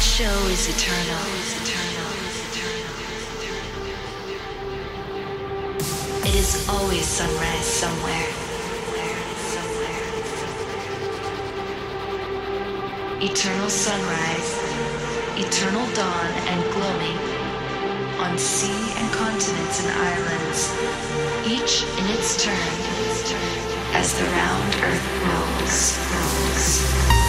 Show is eternal. It is always sunrise somewhere. Eternal sunrise, eternal dawn and gloaming on sea and continents and islands, each in its turn, as the round earth rolls, rolls.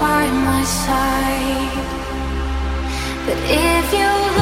By my side. But if you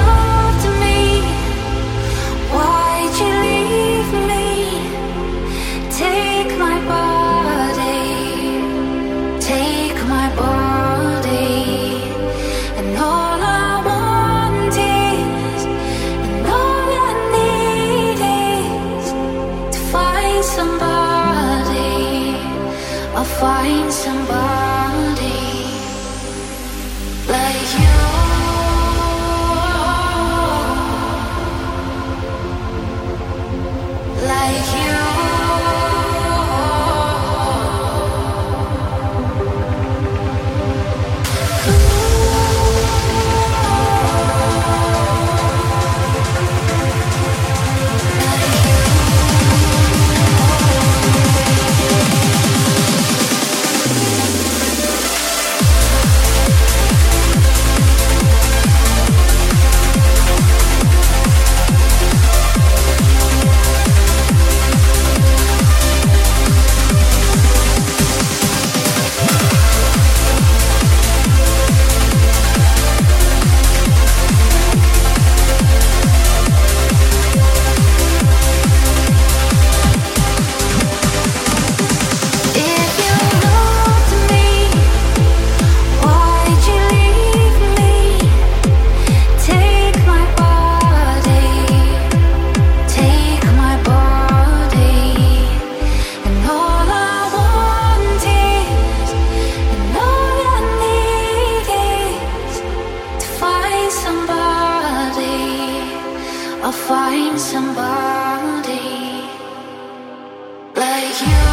you.